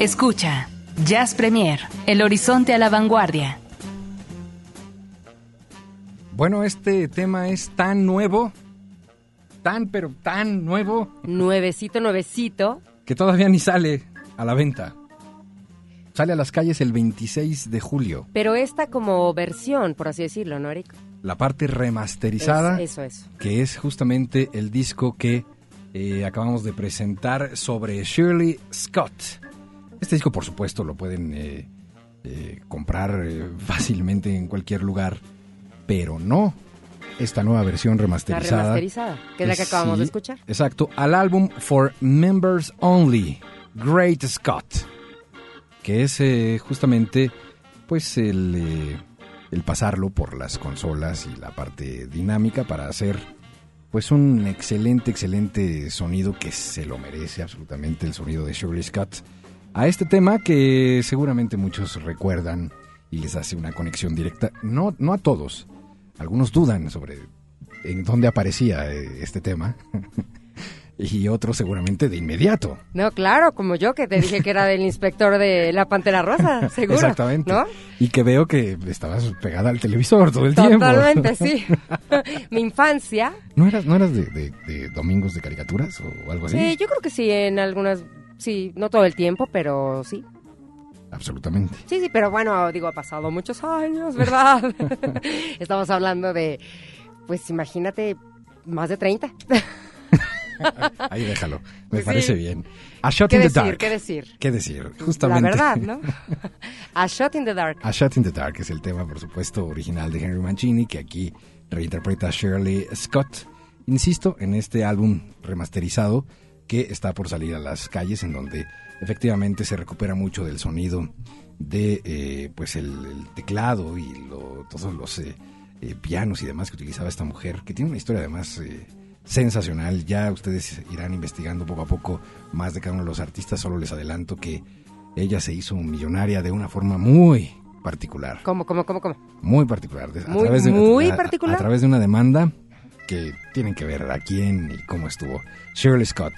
Escucha, Jazz Premier, el horizonte a la vanguardia. Bueno, este tema es tan nuevo, tan pero tan nuevo, Nuevecito, nuevecito. que todavía ni sale a la venta. Sale a las calles el 26 de julio. Pero esta como versión, por así decirlo, ¿no, Eric? La parte remasterizada, Es- eso, eso. que es justamente el disco que eh, acabamos de presentar sobre Shirley Scott. Este disco, por supuesto, lo pueden eh, eh, comprar eh, fácilmente en cualquier lugar, pero no esta nueva versión La remasterizada. remasterizada, que es la que acabamos de escuchar. Exacto, al álbum For Members Only, Great Scott, que es eh, justamente pues el, el pasarlo por las consolas y la parte dinámica para hacer pues un excelente, excelente sonido que se lo merece absolutamente el sonido de Shirley Scott a este tema que seguramente muchos recuerdan y les hace una conexión directa, no, no a todos, algunos dudan sobre en dónde aparecía eh, este tema y otros seguramente de inmediato. No, claro, como yo que te dije que era del inspector de la Pantera Rosa, seguro. Exactamente. ¿No? Y que veo que estabas pegada al televisor todo el tiempo. Totalmente, sí. Mi infancia. ¿No eras, no eras de, de- de domingos de caricaturas o algo así? Sí, yo creo que sí, en algunas, sí, no todo el tiempo, pero sí. Absolutamente. Sí, sí, pero bueno, digo, ha pasado muchos años, ¿verdad? Estamos hablando de, pues imagínate, más de 30. Ahí déjalo. Me parece bien. A Shot ¿Qué in the decir? Dark. ¿Qué decir? ¿Qué decir? Justamente. La verdad, ¿no? A Shot in the Dark. A Shot in the Dark es el tema, por supuesto, original de Henry Mancini, que aquí reinterpreta Shirley Scott. Insisto, en este álbum remasterizado que está por salir a las calles, en donde efectivamente se recupera mucho del sonido de eh, pues el, el teclado y lo- todos los eh, eh, pianos y demás que utilizaba esta mujer, que tiene una historia además eh, sensacional. Ya ustedes irán investigando poco a poco más de cada uno de los artistas, solo les adelanto que ella se hizo millonaria de una forma muy particular, ¿Cómo, cómo, cómo, cómo? muy particular. a Muy, través de- muy a- a- particular. A través de una demanda que tienen que ver a quién y cómo estuvo. Shirley Scott.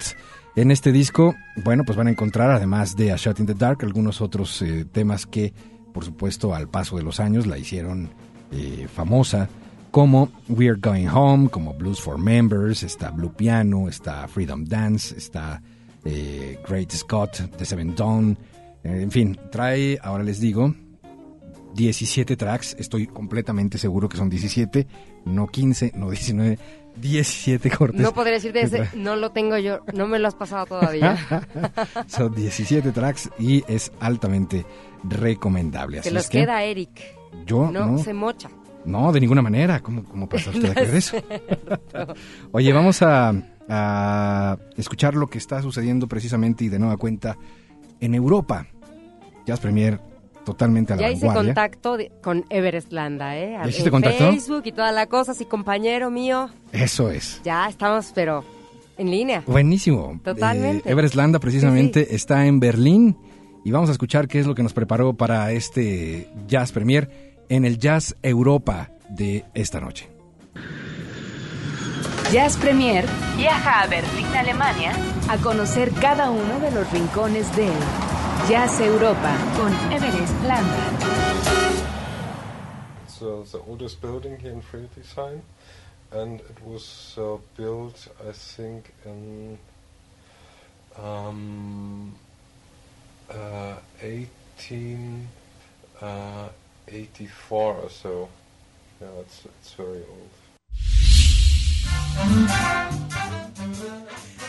En este disco, bueno, pues van a encontrar, además de A Shot in the Dark, algunos otros eh, temas que, por supuesto, al paso de los años la hicieron eh, famosa, como We're Going Home, como Blues for Members, está Blue Piano, está Freedom Dance, está eh, Great Scott, The Seven Dawn, en fin, trae, ahora les digo, 17 tracks, estoy completamente seguro que son 17, no 15, no 19, 17 cortes. No podría decirte ese, no lo tengo yo, no me lo has pasado todavía. Son 17 tracks y es altamente recomendable. Se Así los es que queda Eric. yo No, no, se mocha. no, de ninguna manera. ¿Cómo, cómo pasa usted a creer eso? Oye, vamos a, a escuchar lo que está sucediendo precisamente y de nueva cuenta en Europa. Jazz Premier totalmente a la Ya hice vanguardia. contacto de- con Everest Landa, ¿eh? ¿Ya hiciste contacto? Facebook y toda la cosa, sí, compañero mío. Eso es. Ya estamos, pero en línea. Buenísimo. Totalmente. Eh, Everest Landa precisamente está en Berlín y vamos a escuchar qué es lo que nos preparó para este Jazz Premier en el Jazz Europa de esta noche. Jazz Premier viaja a Berlín, Alemania, a conocer cada uno de los rincones de Jazz Europa con Everest Landa. It's uh, the oldest building here in Friedrichshain, and it was uh, built, I think, in um, uh, 1884 or so. Yeah, it's, it's very old.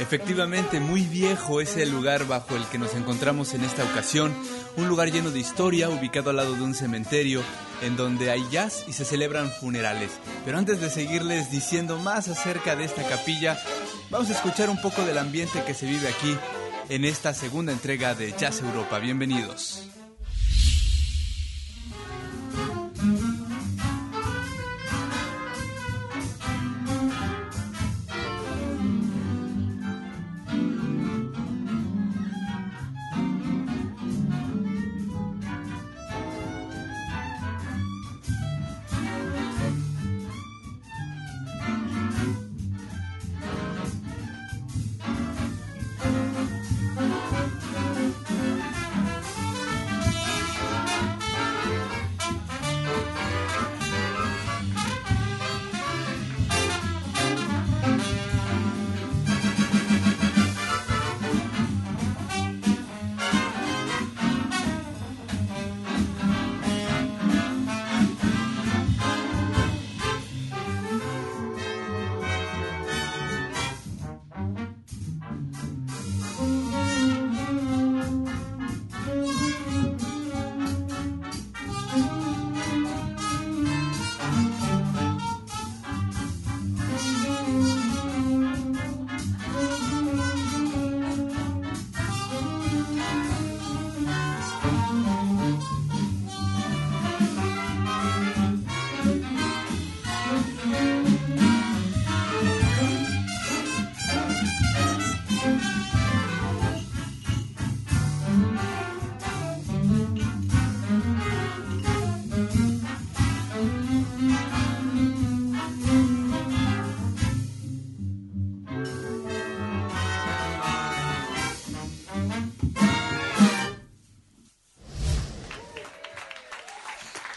Efectivamente, muy viejo es el lugar bajo el que nos encontramos en esta ocasión, un lugar lleno de historia, ubicado al lado de un cementerio, en donde hay jazz y se celebran funerales. Pero antes de seguirles diciendo más acerca de esta capilla, vamos a escuchar un poco del ambiente que se vive aquí en esta segunda entrega de Jazz Europa. Bienvenidos.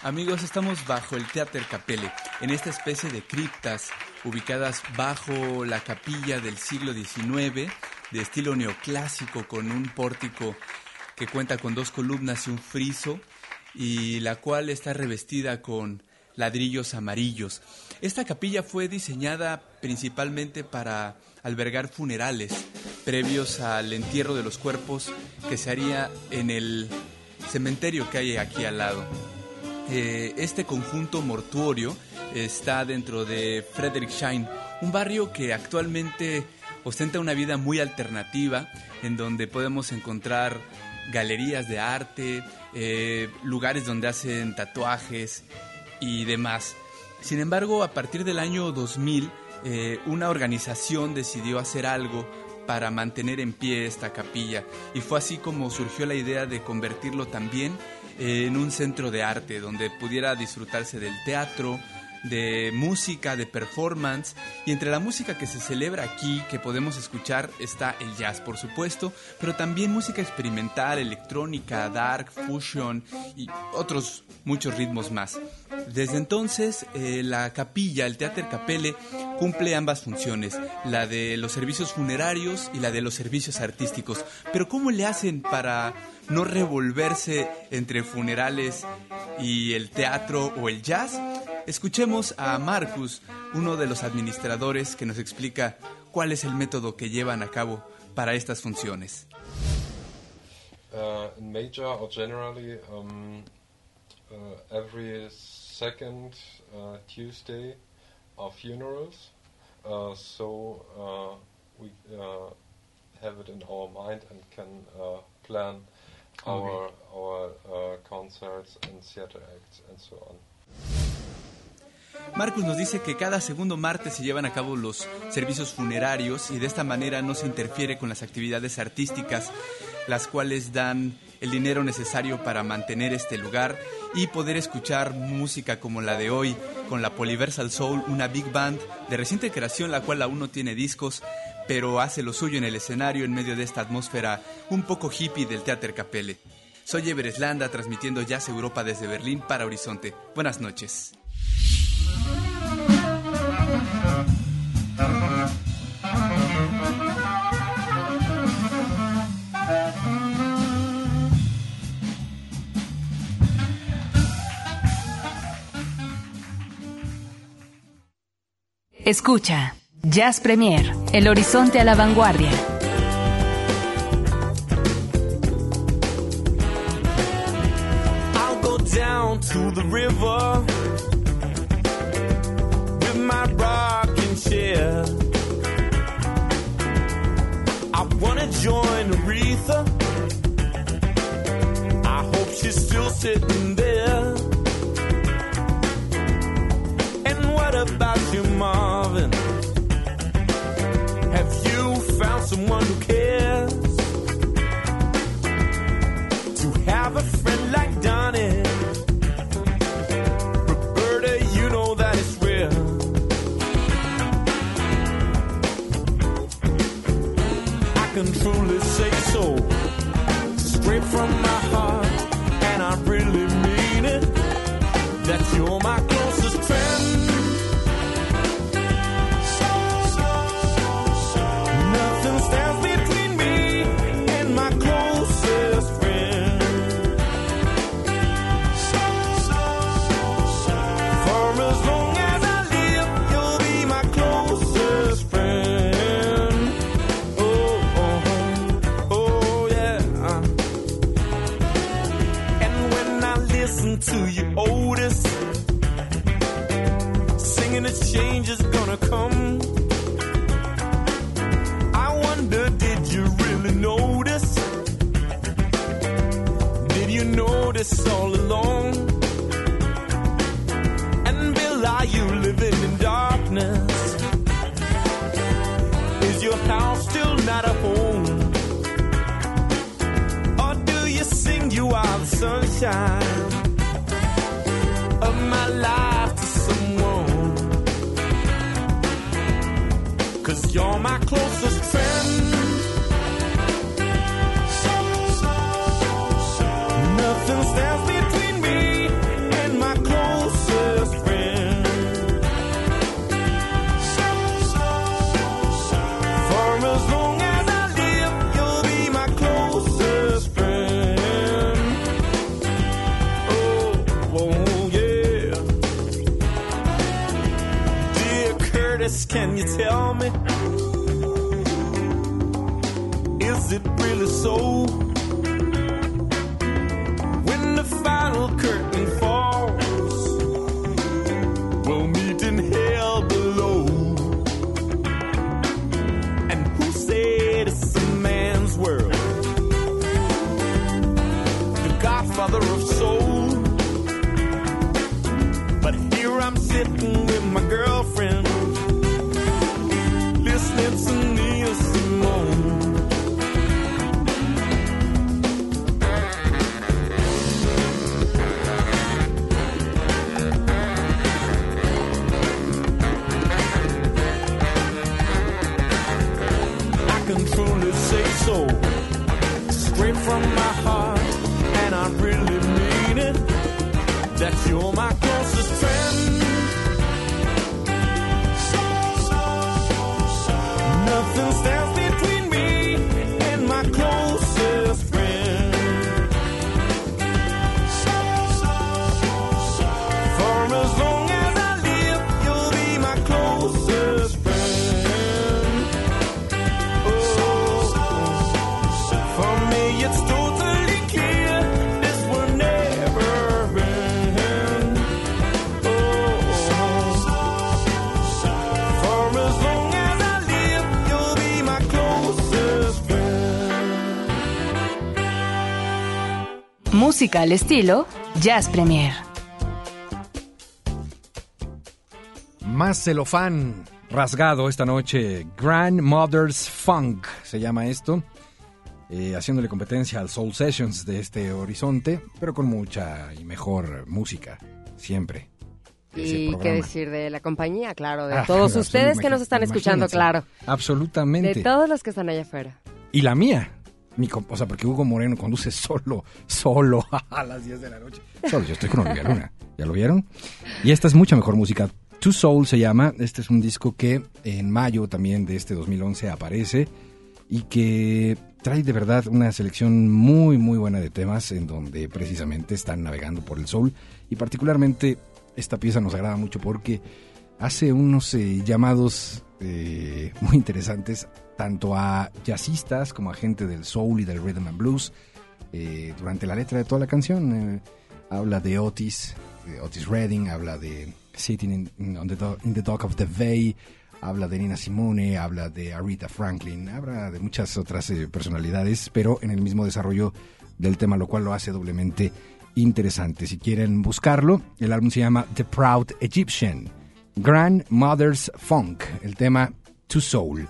Amigos, estamos bajo el Theater Capelle, en esta especie de criptas ubicadas bajo la capilla del siglo XIX, de estilo neoclásico, con un pórtico que cuenta con dos columnas y un friso, y la cual está revestida con ladrillos amarillos. Esta capilla fue diseñada principalmente para albergar funerales previos al entierro de los cuerpos que se haría en el cementerio que hay aquí al lado. Eh, este conjunto mortuorio está dentro de Friedrichshain, un barrio que actualmente ostenta una vida muy alternativa, en donde podemos encontrar galerías de arte, eh, lugares donde hacen tatuajes y demás. Sin embargo, a partir del año 2000, eh, una organización decidió hacer algo para mantener en pie esta capilla y fue así como surgió la idea de convertirlo también en un centro de arte donde pudiera disfrutarse del teatro, de música, de performance. Y entre la música que se celebra aquí, que podemos escuchar, está el jazz, por supuesto, pero también música experimental, electrónica, dark, fusion y otros muchos ritmos más. Desde entonces, eh, la capilla, el Teatro Capelle, cumple ambas funciones, la de los servicios funerarios y la de los servicios artísticos. Pero ¿cómo le hacen para no revolverse entre funerales y el teatro o el jazz? Escuchemos a Marcus, uno de los administradores, que nos explica cuál es el método que llevan a cabo para estas funciones. Uh, um, uh, every second uh, Tuesday are funerals. Uh, so we have it in our mind and can plan our our uh, concerts and theater acts and so on. Marcus nos dice que cada segundo martes se llevan a cabo los servicios funerarios y de esta manera no se interfiere con las actividades artísticas, las cuales dan el dinero necesario para mantener este lugar y poder escuchar música como la de hoy con la Polyversal Soul, una big band de reciente creación, la cual aún no tiene discos, pero hace lo suyo en el escenario en medio de esta atmósfera un poco hippie del Theater Capelle. Soy Evereslanda transmitiendo Jazz Europa desde Berlín para Horizonte. Buenas noches. Escucha Jazz Premier, El Horizonte a la Vanguardia. I'll go down to the river with my rocking chair. I wanna join Aretha. I hope she's still sitting there. And what about you, Marvin? Someone who cares? To have a friend like Donnie. Roberta, you know that it's real. I can truly say so. Straight from my change is gonna come. I wonder, did you really notice? Did you notice all along? And Bill, are you living in darkness? Is your house still not a home? Or do you sing you are the sunshine You're my closest friend. So, so, so. Nothing stands between me and my closest friend. For as long as I live, you'll be my closest friend. Oh, oh yeah. Dear Curtis, can you tell me? It really so? When the final curtain falls, we'll meet in hell below. And who said it's a man's world? The godfather of soul. But here I'm sitting straight from my heart, and I really mean it. That you're my closest friend. Nothing stands Música al estilo Jazz Premier. Más celofán rasgado esta noche. Grandmother's Funk se llama esto. eh, haciéndole competencia al Soul Sessions de este horizonte, pero con mucha y mejor música. Siempre. Y qué decir de la compañía, claro, de Ah, todos ustedes que nos están escuchando, claro. Absolutamente. De todos los que están allá afuera. Y la mía. Mi o sea, porque Hugo Moreno conduce solo, solo a las 10 de la noche. Solo, yo estoy con Olivia Luna. ¿Ya lo vieron? Y esta es mucha mejor música. Two Soul se llama. Este es un disco que en mayo también de este 2011 aparece y que trae de verdad una selección muy, muy buena de temas en donde precisamente están navegando por el soul. Y particularmente esta pieza nos agrada mucho porque hace unos eh, llamados eh, muy interesantes tanto a jazzistas como a gente del soul y del rhythm and blues eh, durante la letra de toda la canción. eh, habla de Otis, de Otis Redding, habla de Sitting in, the in the Dock of the Bay, habla de Nina Simone, habla de Aretha Franklin, habla de muchas otras eh, personalidades, pero en el mismo desarrollo del tema, lo cual lo hace doblemente interesante. Si quieren buscarlo, el álbum se llama The Proud Egyptian, Grandmother's Funk, el tema To Soul.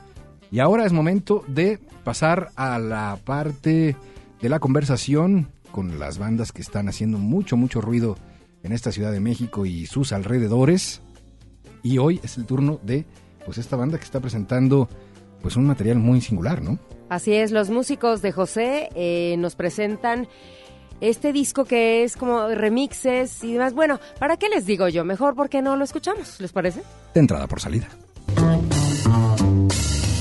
Y ahora es momento de pasar a la parte de la conversación con las bandas que están haciendo mucho, mucho ruido en esta Ciudad de México y sus alrededores. Y hoy es el turno de pues esta banda que está presentando pues un material muy singular, ¿no? Así es, los músicos de José eh, nos presentan este disco que es como remixes y demás. Bueno, ¿para qué les digo yo? Mejor porque no lo escuchamos, ¿les parece? De entrada por salida.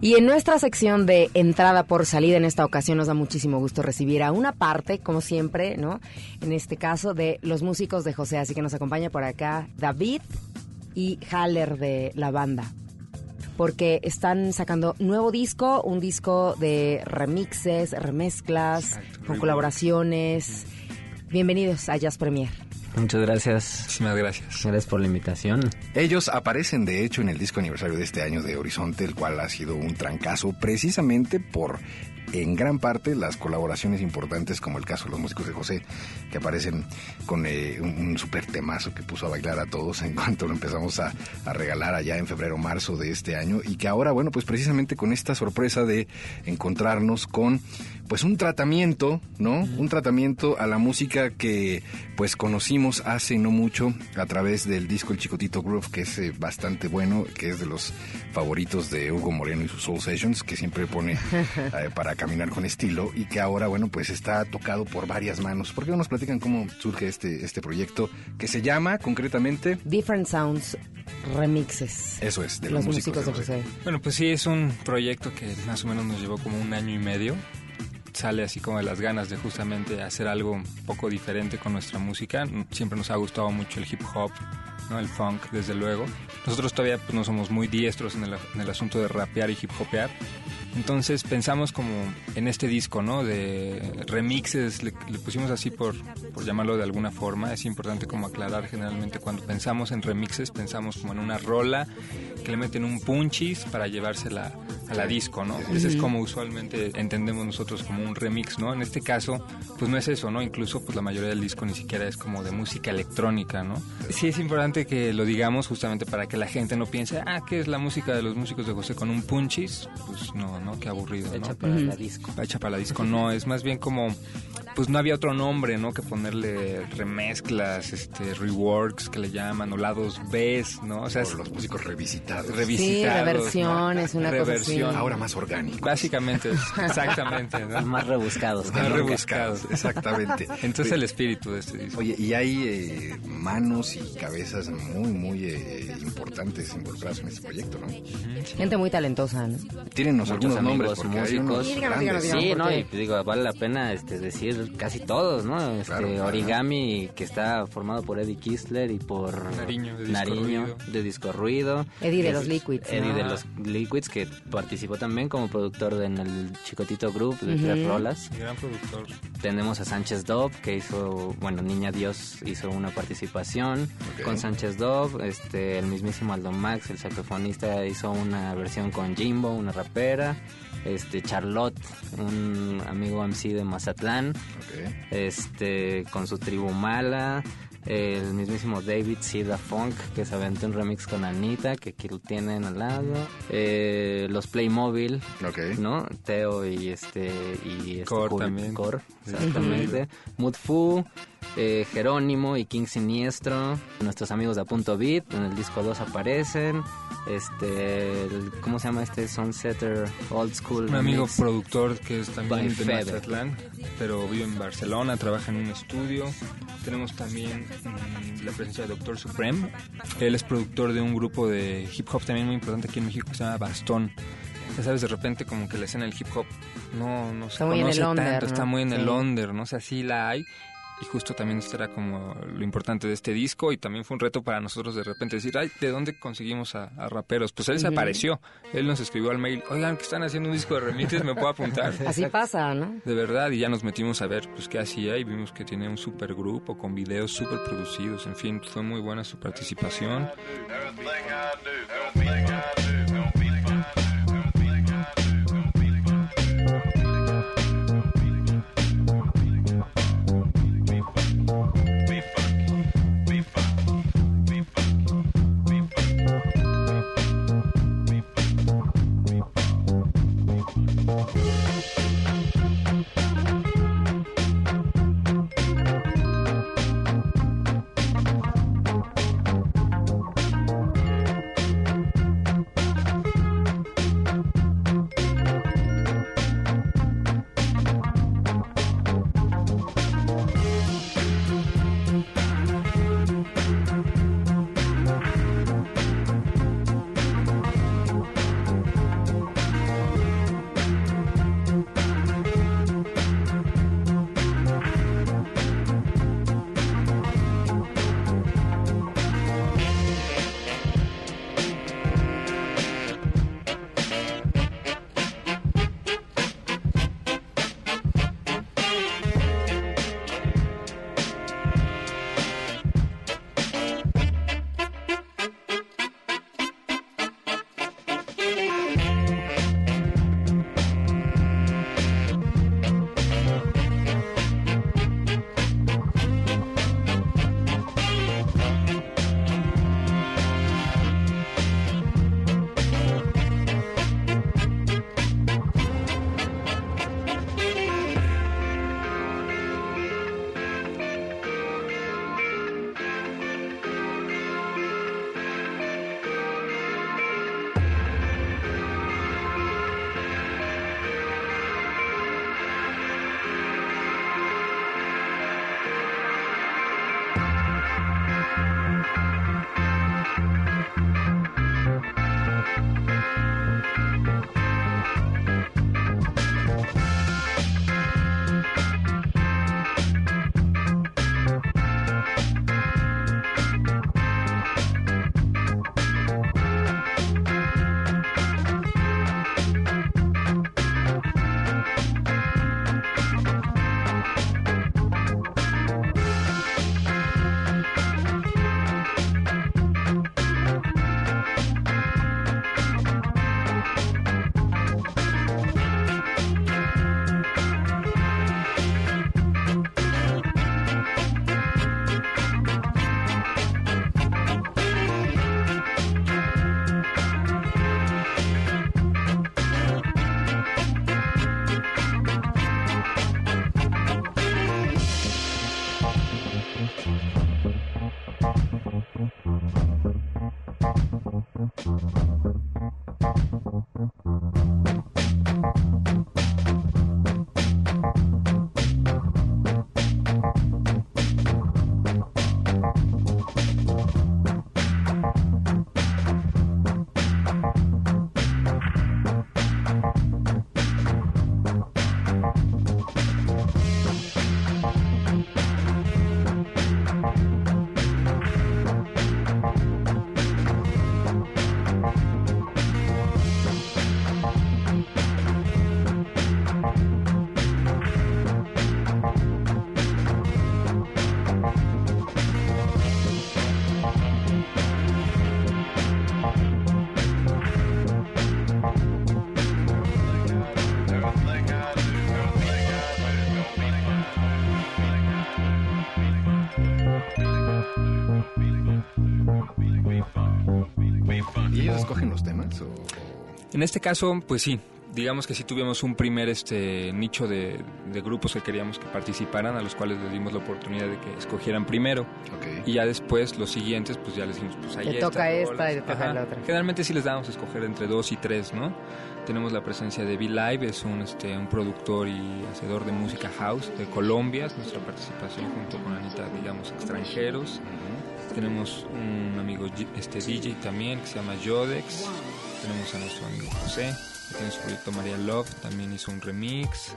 Y en nuestra sección de entrada por salida, en esta ocasión nos da muchísimo gusto recibir a una parte, como siempre, ¿no? En este caso, de los músicos de José. Así que nos acompaña por acá David y Haller de la banda. Porque están sacando nuevo disco, un disco de remixes, remezclas, con colaboraciones. Bienvenidos a Jazz Premier. Muchas gracias. Muchísimas gracias. Gracias por la invitación. Ellos aparecen de hecho en el disco aniversario de este año de Horizonte, el cual ha sido un trancazo precisamente por en gran parte las colaboraciones importantes como el caso de los músicos de José que aparecen con eh, un, un super temazo que puso a bailar a todos en cuanto lo empezamos a, a regalar allá en febrero marzo de este año y que ahora bueno pues precisamente con esta sorpresa de encontrarnos con pues un tratamiento, ¿no? Un tratamiento a la música que pues conocimos hace no mucho a través del disco El Chicotito Groove, que es eh, bastante bueno, que es de los favoritos de Hugo Moreno y sus Soul Sessions, que siempre pone eh, para caminar con estilo y que ahora, bueno, pues está tocado por varias manos. ¿Por qué no nos platican cómo surge este, este proyecto que se llama concretamente? Different Sounds Remixes. Eso es, de Los los, músicos de José. Bueno, pues sí, es un proyecto que más o menos nos llevó como un año y medio. Sale así como de las ganas de justamente hacer algo un poco diferente con nuestra música. Siempre nos ha gustado mucho el hip hop, ¿no? el funk, desde luego. Nosotros todavía pues, no somos muy diestros en el, en el asunto de rapear y hip hopear. Entonces pensamos como en este disco, ¿no? De remixes, le, le pusimos así por, por llamarlo de alguna forma. Es importante como aclarar generalmente cuando pensamos en remixes, pensamos como en una rola que le meten un punchis para llevársela a la disco, ¿no? Ese es como usualmente entendemos nosotros como un remix, ¿no? En este caso, pues no es eso, ¿no? Incluso pues la mayoría del disco ni siquiera es como de música electrónica, ¿no? Sí es importante que lo digamos justamente para que la gente no piense, ah, ¿qué es la música de los músicos de José con un punchis? Pues no, ¿no? Qué aburrido, ¿no? Hecha para la disco. Hecha para la disco, no, es más bien como, pues no había otro nombre, ¿no? Que ponerle remezclas, este, reworks que le llaman, o lados B, ¿no? O sea, es los músicos revisitados. Sí, revisitados. reversiones, una cosa así. Reversión. Ahora más orgánico. Básicamente, exactamente, ¿no? Más rebuscados. Más ¿no? rebuscados. Exactamente. Entonces el espíritu de este disco. Oye, y hay eh, manos y cabezas muy, muy eh, importantes involucradas en este proyecto, ¿no? Gente muy talentosa, ¿no? Tírennos Muchos algunos nombres, amigos, porque hay unos músicos. Sí, díganos, díganos, grandes. díganos. Sí, no, y digo, vale la pena este, decir casi todos, ¿no? Este, Claro, claro. Origami, que está formado por Eddie Kistler y por Nariño, de Disco Nariño, Ruido. de Disco Ruido. Eddie de los Liquids, Eddie ¿no? de los Liquids, que participó también como productor de- en el Chicotito Group de Tres Rolas. Gran productor. Tenemos a Sánchez Dove, que hizo, bueno, Niña Dios hizo una participación con Sánchez Dove. Este, el mismísimo Aldo Max, el saxofonista, hizo una versión con Jimbo, una rapera. Este, Charlotte, un amigo MC de Mazatlán, este, con su tribu mala. El mismísimo David Sida Funk, que se aventó un remix con Anita, que aquí lo tienen al lado. Eh, los Playmobil. ¿no? Teo y este y este Core Jul- también. Core, exactamente. Mudfu, eh, Jerónimo y King Siniestro, nuestros amigos de A Punto Beat, en el disco 2 aparecen. Este, el- ¿cómo se llama este? Sunsetter Old School. Un amigo productor que es también By de. Mazatlán, pero vive en Barcelona, trabaja en un estudio. Tenemos también mm, la presencia de Doctor Supreme. Él es productor de un grupo de hip hop también muy importante aquí en México que se llama Bastón. Ya sabes, de repente como que la escena del hip hop no, no se Está muy en conoce el under, tanto, ¿no? está muy en el under, ¿no? O sea, sí la hay. Y justo también esto era como lo importante de este disco y también fue un reto para nosotros de repente decir, ay, ¿de dónde conseguimos a, a raperos? Pues él se apareció, él nos escribió al mail, oigan, que están haciendo un disco de remixes, ¿me puedo apuntar? Así pasa, ¿no? De verdad, y ya nos metimos a ver pues qué hacía y vimos que tenía un super grupo con videos super producidos, en fin, fue muy buena su participación. En este caso, pues sí. Digamos que sí tuvimos un primer este nicho de, de grupos que queríamos que participaran, a los cuales les dimos la oportunidad de que escogieran primero. Ok. Y ya después, los siguientes, pues ya les dijimos, pues ahí Te toca esta y te toca la otra. Generalmente sí les damos a escoger entre dos y tres, ¿no? Tenemos la presencia de V-Live, es un, este, un productor y hacedor de música house de Colombia, es nuestra participación junto con Anita, digamos, extranjeros. Tenemos un amigo este, DJ también que se llama Yodex. Tenemos a nuestro amigo José, que tiene su proyecto María Love, también hizo un remix.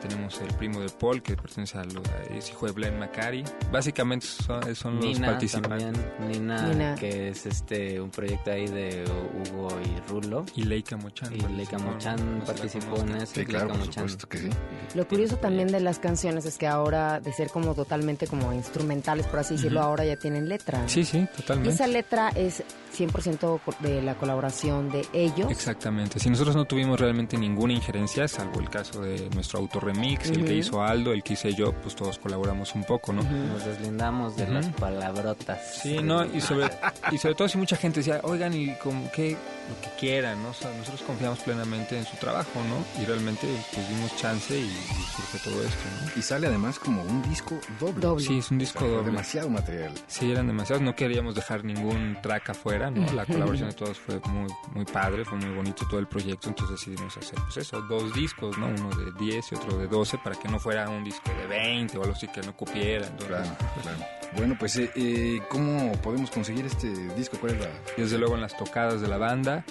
Tenemos el primo de Paul, que pertenece a lo, es hijo de Glenn Macari. Básicamente son, son los Nina participantes. también, Nina, Nina. que es este un proyecto ahí de Hugo y Rulo. Y Leica Mochan. Y Leica Mochan No participó en ese. Sí, claro, Leica por Mochan. supuesto que sí. Lo curioso también de las canciones es que ahora, de ser como totalmente como instrumentales, por así decirlo, ahora ya tienen letra. Sí, sí, totalmente. esa letra es 100% co- de la colaboración de ellos. Exactamente. Si nosotros no tuvimos realmente ninguna injerencia, salvo el caso de nuestro autorremix, el que hizo Aldo, el que hice yo, pues todos colaboramos un poco, ¿no? Nos deslindamos de las palabrotas. Sí, no, y sobre, y sobre todo si mucha gente decía, oigan, y como que lo que quieran, ¿no? O sea, nosotros confiamos plenamente en su trabajo, ¿no? Y realmente pues dimos chance y, y surge todo esto, ¿no? Y sale además como un disco doble. Doble. Sí, es un O disco sea, fue doble. demasiado material. Sí, eran demasiados, no queríamos dejar ningún track afuera, ¿no? La colaboración de todos fue muy, muy padre, fue muy bonito todo el proyecto, entonces decidimos hacer, pues eso, dos discos, ¿no? Uno de 10 y otro de 12, para que no fuera un disco de 20 o algo así que no cupiera. entonces, Claro, claro. Bueno, pues, eh, eh, ¿cómo podemos conseguir este disco? ¿Cuál es la...? Desde luego en las tocadas de la banda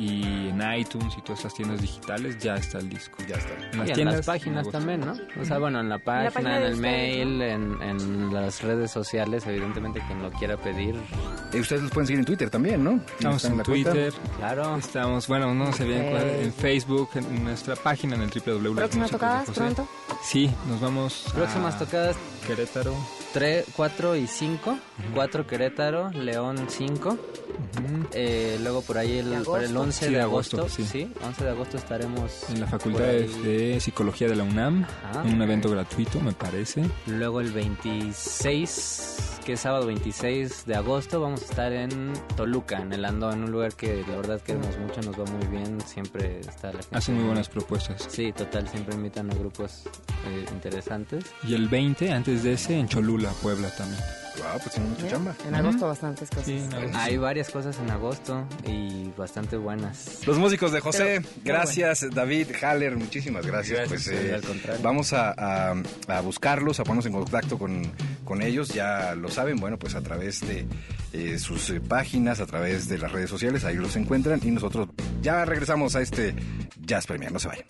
y en iTunes y todas estas tiendas digitales ya está el disco. Ya está. En Y las en tiendas las páginas también, ¿no? O sea, bueno, en la página, página en el mail, en, en las redes sociales, evidentemente quien lo quiera pedir, Eh, ustedes los pueden seguir en Twitter también, ¿no? Estamos Están en la cuenta. Twitter, claro. estamos, bueno, no sé bien Ok. cuál, en Facebook, en nuestra página, en el www. ¿Próximas tocadas pronto? Sí, nos vamos Próximas a tocadas Querétaro. 3, 4 y 5. 4 Querétaro, León 5. Eh, luego por ahí el, por el agosto. 11 Sí, de agosto, agosto, sí. sí. 11 de agosto estaremos En la Facultad de Psicología de la UNAM, Ajá. en un evento gratuito, me parece. Luego el 26, que es sábado 26 de agosto, vamos a estar en Toluca, en el Andón, un lugar que la verdad queremos mucho, nos va muy bien, siempre está la gente. Hacen muy buenas propuestas. Sí, total, siempre invitan a grupos eh, interesantes. Y el 20, antes de ese, en Cholula, Puebla también. Wow, pues tiene mucha Mira, chamba. En agosto bastantes cosas. Sí, en agosto. Hay varias cosas en agosto y bastante buenas. Los músicos de José, Pero, gracias David, Haller, muchísimas gracias. Gracias, pues, eh, al contrario. vamos a, a- a buscarlos, a ponernos en contacto con, con ellos, ya lo saben, bueno, pues a través de eh, sus eh, páginas, a través de las redes sociales, ahí los encuentran y nosotros ya regresamos a este Jazz Premier, no se vayan.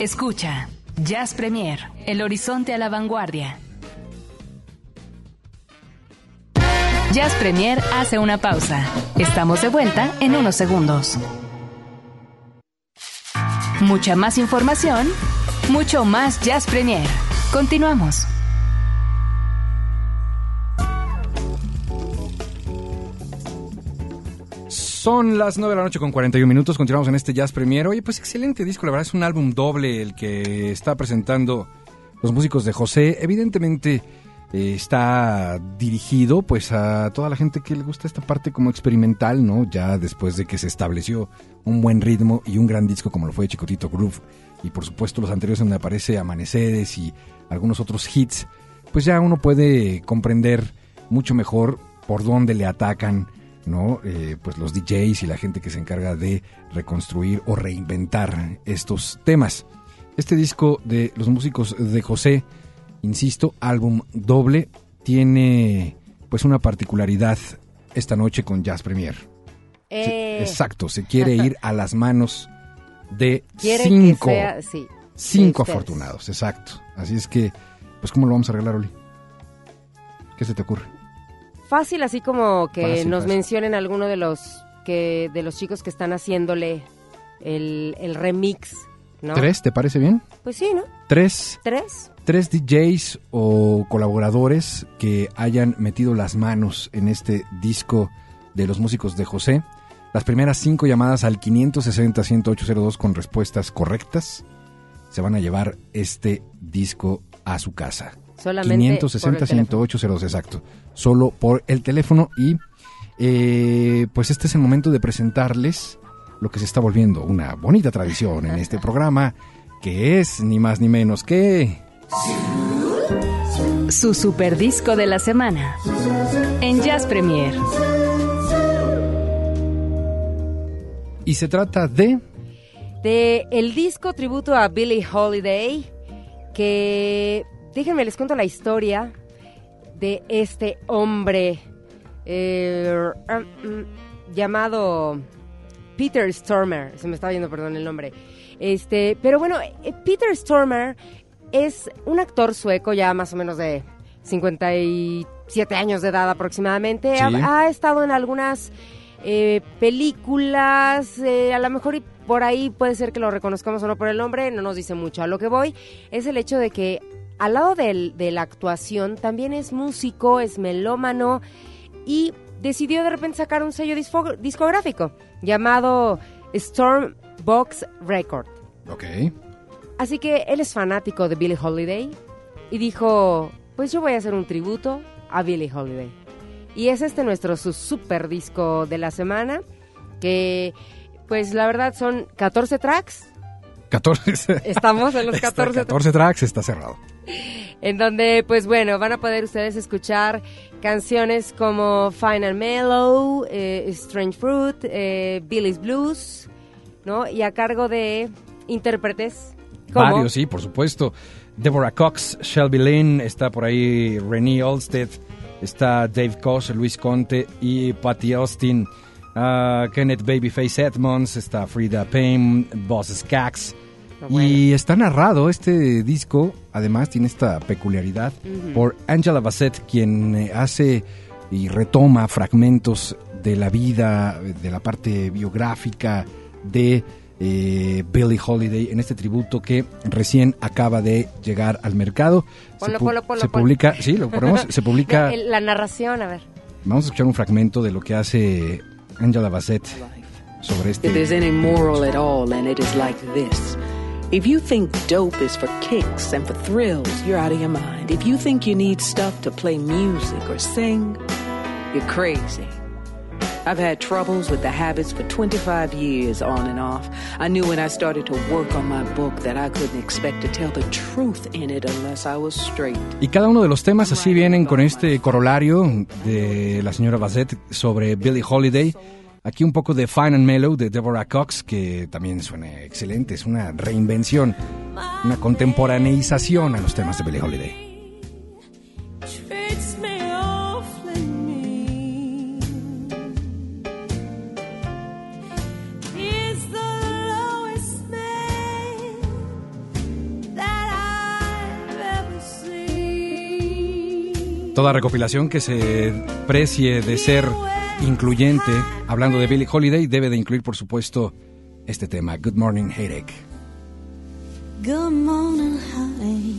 Escucha, Jazz Premier, el horizonte a la vanguardia. Jazz Premier hace una pausa. Estamos de vuelta en unos segundos. Mucha más información, mucho más Jazz Premier. Continuamos. Son las 9 de la noche con 41 minutos. Continuamos en este Jazz Premier. Oye, pues excelente disco. La verdad es un álbum doble el que está presentando los músicos de José. Evidentemente eh, está dirigido pues a toda la gente que le gusta esta parte como experimental, ¿no? Ya después de que se estableció un buen ritmo y un gran disco como lo fue Chicotito Groove. Y por supuesto los anteriores donde aparece Amaneceres y algunos otros hits. Pues ya uno puede comprender mucho mejor por dónde le atacan ¿no? Eh, pues los DJs y la gente que se encarga de reconstruir o reinventar estos temas. Este disco de los músicos de José, insisto, álbum doble, tiene pues una particularidad esta noche con Jazz Premier. Eh, Exacto, se quiere ir a las manos de quiere cinco, que sea, sí, cinco afortunados, exacto. Así es que, pues ¿cómo lo vamos a arreglar, Oli? ¿Qué se te ocurre? Fácil, así como que Fácil, nos fácil. mencionen alguno de los que de los chicos que están haciéndole el, el remix, ¿no? ¿Tres? ¿Te parece bien? Pues sí, ¿no? ¿Tres? ¿Tres? tres DJs o colaboradores que hayan metido las manos en este disco de los músicos de José. Las primeras cinco llamadas al 560-10802 con respuestas correctas se van a llevar este disco a su casa. Solamente por el teléfono. 560-10802, exacto. Solo por el teléfono y eh, pues este es el momento de presentarles lo que se está volviendo una bonita tradición en este programa, que es ni más ni menos que... Su super disco de la semana. En Jazz Premier. Y se trata de... De el disco tributo a Billie Holiday, que déjenme les cuento la historia de este hombre eh, um, mm, llamado Peter Stormer. Se me estaba yendo, perdón, el nombre. Este, pero bueno, eh, Peter Stormer es un actor sueco ya más o menos de 57 años de edad aproximadamente. Sí. Ha, ha estado en algunas eh, películas, eh, a lo mejor y por ahí puede ser que lo reconozcamos o no por el nombre, no nos dice mucho. A lo que voy es el hecho de que al lado del- de la actuación también es músico, es melómano y decidió de repente sacar un sello discográfico llamado Stormbox Record. Ok. Así que él es fanático de Billie Holiday y dijo, pues yo voy a hacer un tributo a Billie Holiday. Y es este nuestro su super disco de la semana, que pues la verdad son 14 tracks, 14. Estamos en los Está 14 14 tracks, está cerrado. en donde pues bueno, van a poder ustedes escuchar canciones como Final Mellow, eh, Strange Fruit, eh, Billy's Blues, ¿no? Y a cargo de intérpretes. Varios, sí, por supuesto. Deborah Cox, Shelby Lynn, está por ahí Renee Olsted, está Dave Koz, Luis Conte y Patty Austin, ah, Kenneth Babyface Edmonds, está Frida Payne, Boss Skaggs. Y está narrado este disco, además tiene esta peculiaridad, Ujú. por Angela Bassett, quien eh, hace y retoma fragmentos de la vida, de la parte biográfica de eh, Billie Holiday en este tributo que recién acaba de llegar al mercado. Ponlo, se pu- ponlo, ponlo, se publica, sí, lo ponemos, se publica. La, narración, a ver. Vamos a escuchar un fragmento de lo que hace Angela Bassett sobre If there's este. any moral at all, and it is like this. If you think dope is for kicks and for thrills, you're out of your mind. If you think you need stuff to play music or sing, you're crazy. I've had troubles with the habits for 25 years on and off. I knew when I started to work on my book that I couldn't expect to tell the truth in it unless I was straight. Y cada uno de los temas así vienen con este corolario de la señora Bassett sobre Billie Holiday. Aquí un poco de Fine and Mellow de Deborah Cox, que también suena excelente. Es una reinvención, una contemporaneización a los temas de Billie Holiday. Toda recopilación que se precie de ser incluyente, hablando de Billie Holiday, debe de incluir, por supuesto, este tema, Good Morning Headache. Good morning, honey.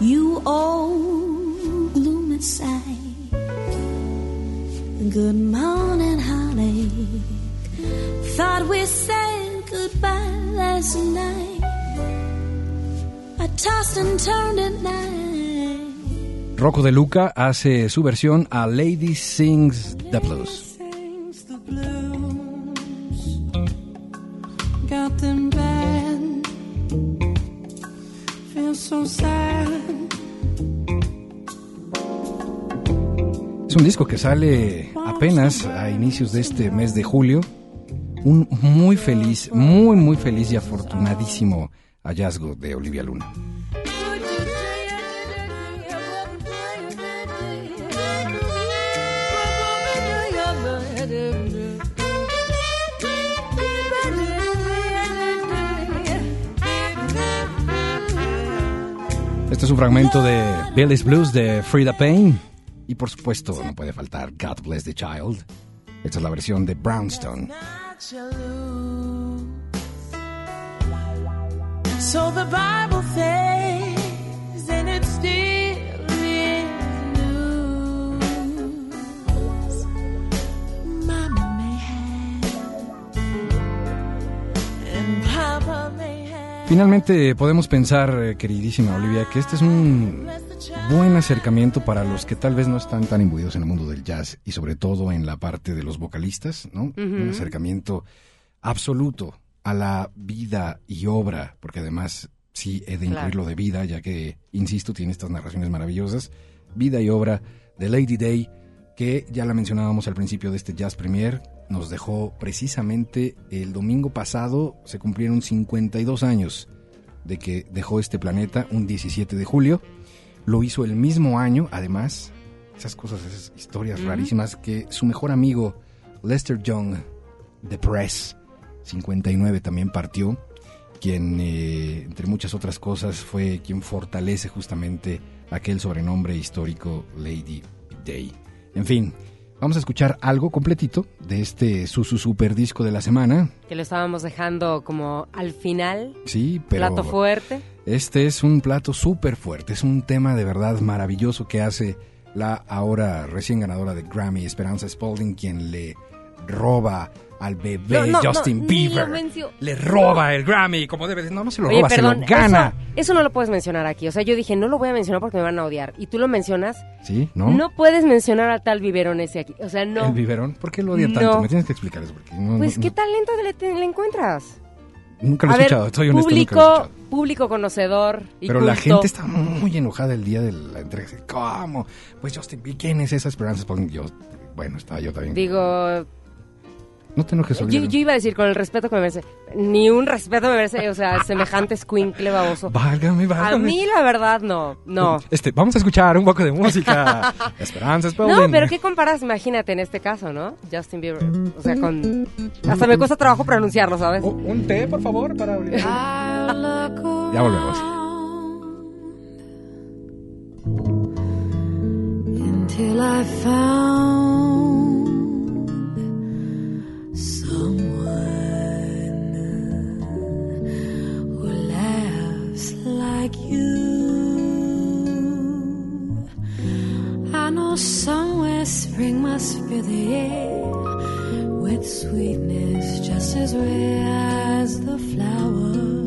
You old gloomy sight. Good morning, honey. Thought we said goodbye last night. I tossed and turned at night. Rocco De Luca hace su versión a Lady Sings the Blues. Sings the blues. Got them bad. Feel so sad. Es un disco que sale apenas a inicios de este mes de julio. Un muy feliz, muy, muy feliz y afortunadísimo hallazgo de Olivia Luna. Este es un fragmento de Billy's Blues de Frida Payne. Y por supuesto, no puede faltar God Bless the Child. Esta es la versión de Brownstone. So the Bible says, and it still Finalmente podemos pensar, eh, queridísima Olivia, que este es un buen acercamiento para los que tal vez no están tan imbuidos en el mundo del jazz y sobre todo en la parte de los vocalistas, ¿no? Un acercamiento absoluto a la vida y obra, porque además sí he de Claro. incluirlo de vida, ya que, insisto, tiene estas narraciones maravillosas, vida y obra de Lady Day, que ya la mencionábamos al principio de este Jazz Premier, nos dejó precisamente el domingo pasado, se cumplieron 52 años de que dejó este planeta, un 17 de julio. Lo hizo el mismo año, además, esas cosas, esas historias rarísimas, que su mejor amigo Lester Young, The Press, 59, también partió, quien, eh, entre muchas otras cosas, fue quien fortalece justamente aquel sobrenombre histórico Lady Day. En fin, vamos a escuchar algo completito de este su, su super disco de la semana. Que lo estábamos dejando como al final. Sí, pero... Plato fuerte. Este es un plato súper fuerte, es un tema de verdad maravilloso que hace la ahora recién ganadora de Grammy, Esperanza Spalding, quien le roba al bebé No, no, Justin no, Bieber. Le roba el Grammy, como debe de... No, no se lo Oye, roba, perdón, se lo gana. Eso, eso no lo puedes mencionar aquí. O sea, yo dije, no lo voy a mencionar porque me van a odiar. Y tú lo mencionas. ¿Sí? ¿No? No, puedes mencionar al tal biberón ese aquí. O sea, no. El biberón. ¿Por qué lo odia tanto? Me tienes que explicar eso. Porque no- Pues, ¿qué talento le, te- le encuentras? Nunca lo he a ver, escuchado, estoy honesto, nunca lo he público, escuchado. público conocedor y Pero la gente está muy enojada el día de la entrega. ¿Cómo? Pues Justin ¿quién es esa Esperanza? Yo, bueno, estaba yo también. Digo, no te enojes, yo, Olivia. yo iba a decir con el respeto que me merece. Ni un respeto me merece, o sea, semejante escuincle baboso. Válgame, A válgame. mí, la verdad, no. No. Este, vamos a escuchar un poco de música. Esperanza Spalding. No, pero ¿qué comparas? Imagínate en este caso, ¿no? Justin Bieber. O sea, con... Hasta me cuesta trabajo pronunciarlo, ¿sabes? un té, por favor, para Ya Ya volvemos. until I found must fill the air with sweetness just as rare as the flower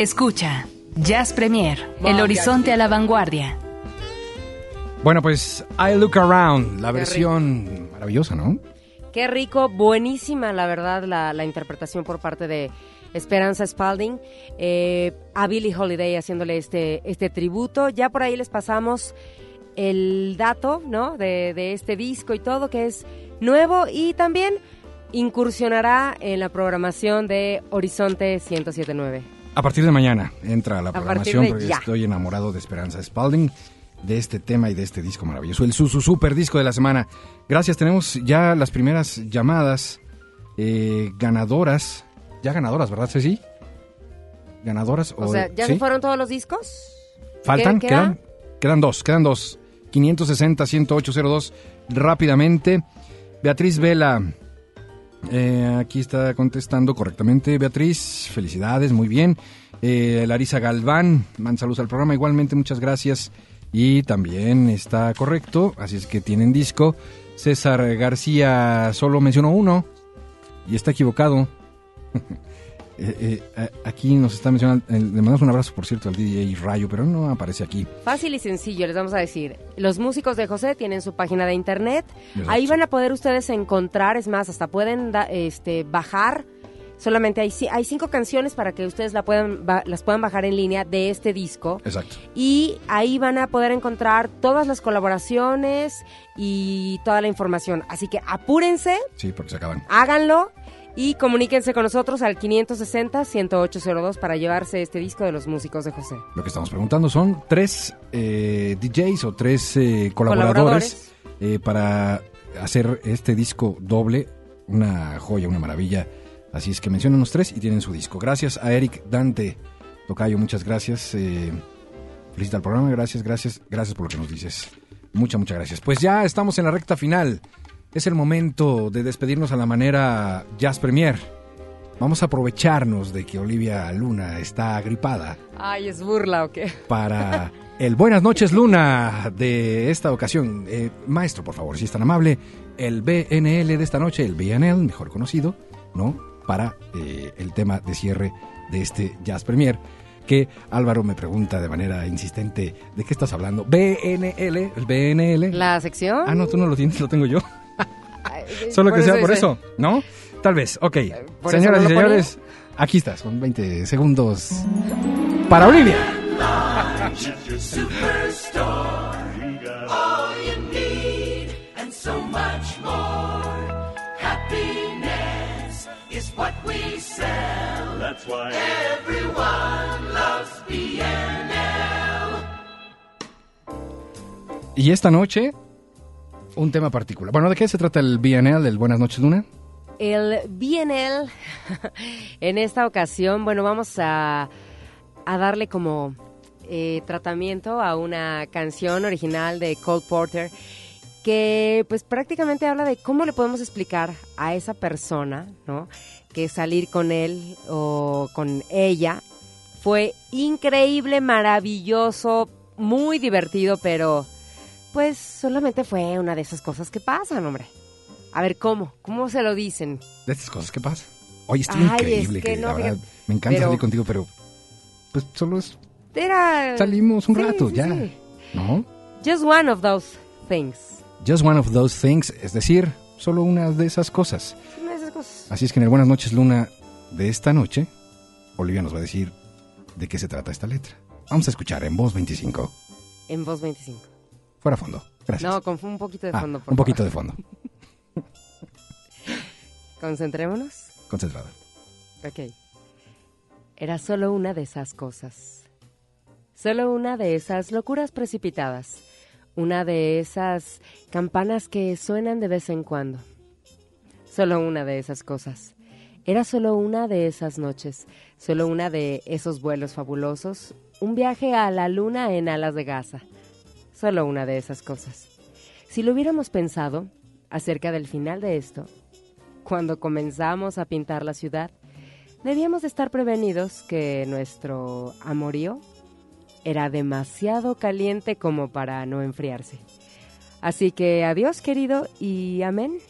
Escucha, Jazz Premier, el horizonte a la vanguardia. Bueno, pues I Look Around, la versión maravillosa, ¿no? Qué rico, buenísima, la verdad, la, la interpretación por parte de Esperanza Spalding, eh, a Billie Holiday haciéndole este, este tributo. Ya por ahí les pasamos el dato, ¿no? De, de este disco y todo, que es nuevo y también incursionará en la programación de Horizonte 1079. A partir de mañana entra a la A programación porque ya. estoy enamorado de Esperanza Spalding, de este tema y de este disco maravilloso, el su, su super disco de la semana. Gracias, tenemos ya las primeras llamadas eh, ganadoras, ya ganadoras, ¿verdad, Ceci? Ganadoras O sea, ¿ya ¿sí? se fueron todos los discos? ¿Faltan? ¿Qué- ¿Quedan? Quedan dos, quedan dos. 560-10802 rápidamente. Beatriz Vela, eh, aquí está contestando correctamente. Beatriz, felicidades, muy bien. Eh, Larisa Galván, man saludos al programa. Igualmente, muchas gracias. Y también está correcto, así es que tienen disco. César García solo mencionó uno y está equivocado. Eh, eh, aquí nos está mencionando, eh, le mandamos un abrazo, por cierto, al DJ Rayo, pero no aparece aquí. Fácil y sencillo, les vamos a decir. Los músicos de José tienen su página de internet. Exacto. Ahí van a poder ustedes encontrar, es más, hasta pueden da- este, bajar. Solamente hay, ci- hay cinco canciones para que ustedes la puedan, ba- las puedan bajar en línea de este disco. Exacto. Y ahí van a poder encontrar todas las colaboraciones y toda la información. Así que apúrense, Sí, porque se acaban. háganlo y comuníquense con nosotros al 560-10802 para llevarse este disco de los músicos de José. Lo que estamos preguntando son tres eh, DJs o tres eh, colaboradores, eh, para hacer este disco doble, una joya, una maravilla. Así es que mencionan los tres y tienen su disco. Gracias a Eric Dante Tocayo, muchas gracias. Eh, felicita al programa, gracias, gracias, gracias por lo que nos dices. Muchas, muchas gracias. Pues ya estamos en la recta final. Es el momento de despedirnos a la manera Jazz Premier. Vamos a aprovecharnos de que Olivia Luna está agripada Ay, ¿es burla o qué? para el Buenas noches Luna de esta ocasión. Eh, maestro, por favor, si es tan amable, el BNL de esta noche, el BNL, mejor conocido, ¿no? Para eh, el tema de cierre de este Jazz Premier. Que Álvaro me pregunta de manera insistente, ¿de qué estás hablando? BNL, el BNL. ¿La sección? Ah, no, tú no lo tienes, lo tengo yo. Solo que sea por eso, ¿no? Tal vez, ok. Señoras y señores, aquí está, son 20 segundos para Olivia. Y esta noche, un tema particular. Bueno, ¿de qué se trata el BNL, el Buenas noches Luna? El BNL, en esta ocasión, bueno, vamos a, a darle como eh, tratamiento a una canción original de Cole Porter que pues prácticamente habla de cómo le podemos explicar a esa persona, ¿no? Que salir con él o con ella fue increíble, maravilloso, muy divertido, pero pues solamente fue una de esas cosas que pasan, hombre. A ver, ¿cómo? ¿Cómo se lo dicen? De estas cosas que pasan. Oye, está Ay, es increíble. que que, no, la verdad, me encanta pero- salir contigo, pero pues solo es, Era... salimos un Sí, rato, sí, ya. sí. ¿No? Just one of those things. Just one of those things, es decir, solo una de esas cosas. Una de esas cosas. Así es que en el Buenas noches Luna de esta noche, Olivia nos va a decir de qué se trata esta letra. Vamos a escuchar en voz 25. En voz 25. Fuera fondo. Gracias. No, con un poquito de Ah, fondo, por un poquito de fondo. Concentrémonos. Concentrado. Ok. Era solo una de esas cosas. Solo una de esas locuras precipitadas. Una de esas campanas que suenan de vez en cuando. Solo una de esas cosas. Era solo una de esas noches. Solo una de esos vuelos fabulosos. Un viaje a la luna en alas de gasa. Solo una de esas cosas. Si lo hubiéramos pensado acerca del final de esto, cuando comenzamos a pintar la ciudad, debíamos de estar prevenidos que nuestro amorío era demasiado caliente como para no enfriarse. Así que adiós querido y amén.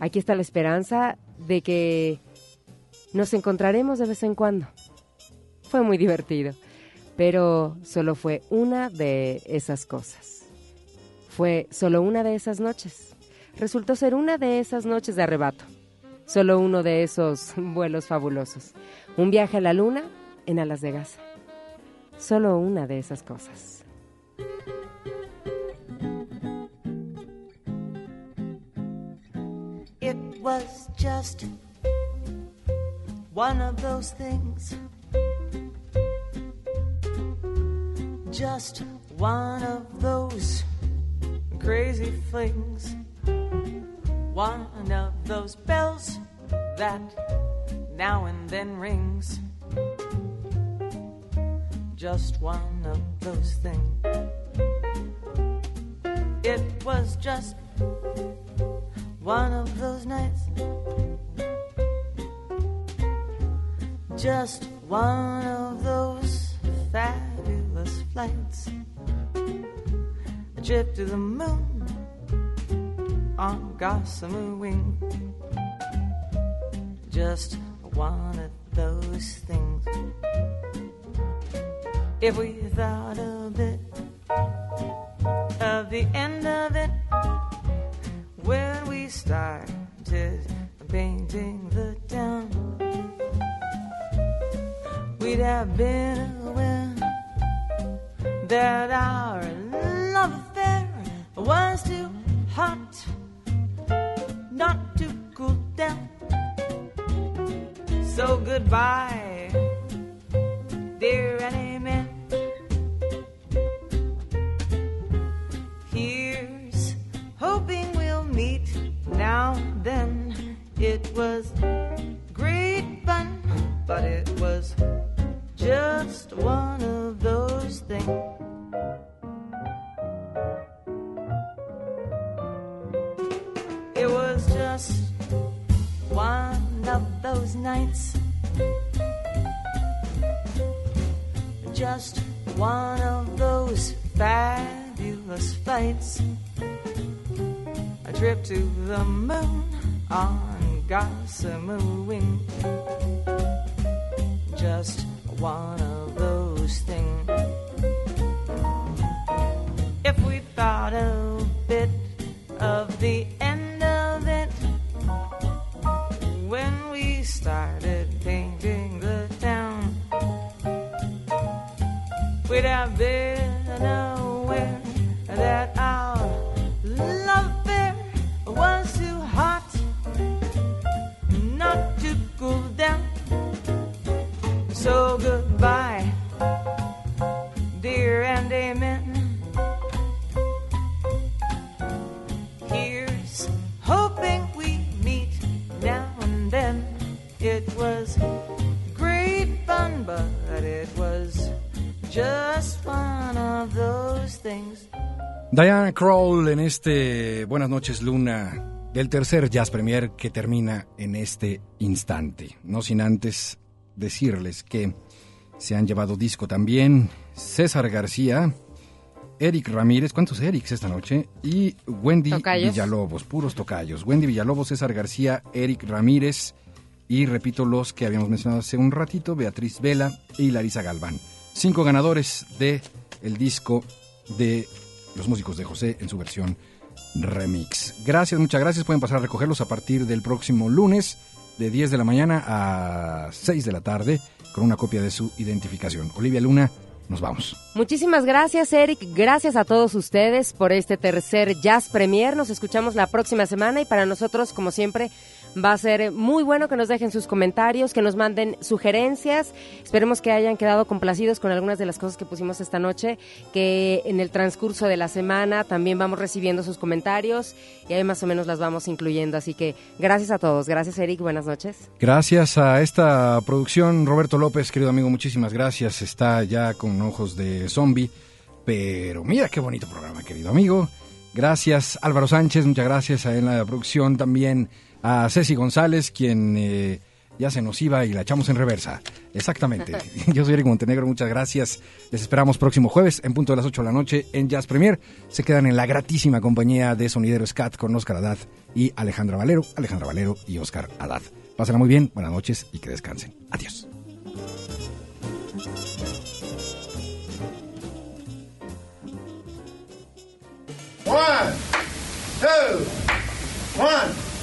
Aquí está la esperanza de que nos encontraremos de vez en cuando. fue muy divertido, pero solo fue una de esas cosas. Fue solo una de esas noches. Resultó ser una de esas noches de arrebato. Solo uno de esos vuelos fabulosos. Un viaje a la luna en alas de gasa. Solo una de esas cosas. It was just one of those things. Just one of those crazy flings. One of those bells that now and then rings. Just one of those things. It was just one of those nights. Just one of trip to the moon on gossamer wing. Just one of those things. If we thought of just one of those nights. Just one of those fabulous flights. A trip to the moon on gossamer wing. Just one of those things. Este Buenas noches Luna del tercer Jazz Premier que termina en este instante. No sin antes decirles que se han llevado disco también César García, Eric Ramírez, ¿cuántos Erics esta noche? Y Wendy Tocayos. Villalobos, puros tocayos. Wendy Villalobos, César García, Eric Ramírez y repito los que habíamos mencionado hace un ratito, Beatriz Vela y Larisa Galván. Cinco ganadores de el disco de los músicos de José en su versión remix. Gracias, muchas gracias. Pueden pasar a recogerlos a partir del próximo lunes de 10 de la mañana a 6 de la tarde con una copia de su identificación. Olivia Luna, nos vamos. Muchísimas gracias, Eric. Gracias a todos ustedes por este tercer Jazz Premier. Nos escuchamos la próxima semana y para nosotros, como siempre, va a ser muy bueno que nos dejen sus comentarios, que nos manden sugerencias. Esperemos que hayan quedado complacidos con algunas de las cosas que pusimos esta noche, que en el transcurso de la semana también vamos recibiendo sus comentarios y ahí más o menos las vamos incluyendo. Así que gracias a todos. Gracias, Eric. Buenas noches. Gracias a esta producción, Roberto López, querido amigo, muchísimas gracias. Está ya con ojos de zombie, pero mira qué bonito programa, querido amigo. Gracias, Álvaro Sánchez, muchas gracias a él en la producción también a Ceci González, quien eh, ya se nos iba y la echamos en reversa. Exactamente. Yo soy Eric Montenegro, muchas gracias. Les esperamos próximo jueves en punto de las 8 de la noche en Jazz Premier. Se quedan en la gratísima compañía de Sonidero Scat con Oscar Haddad y Alejandra Valero, Alejandra Valero y Oscar Haddad. Pásenla muy bien, buenas noches y que descansen. Adiós. One, two, one.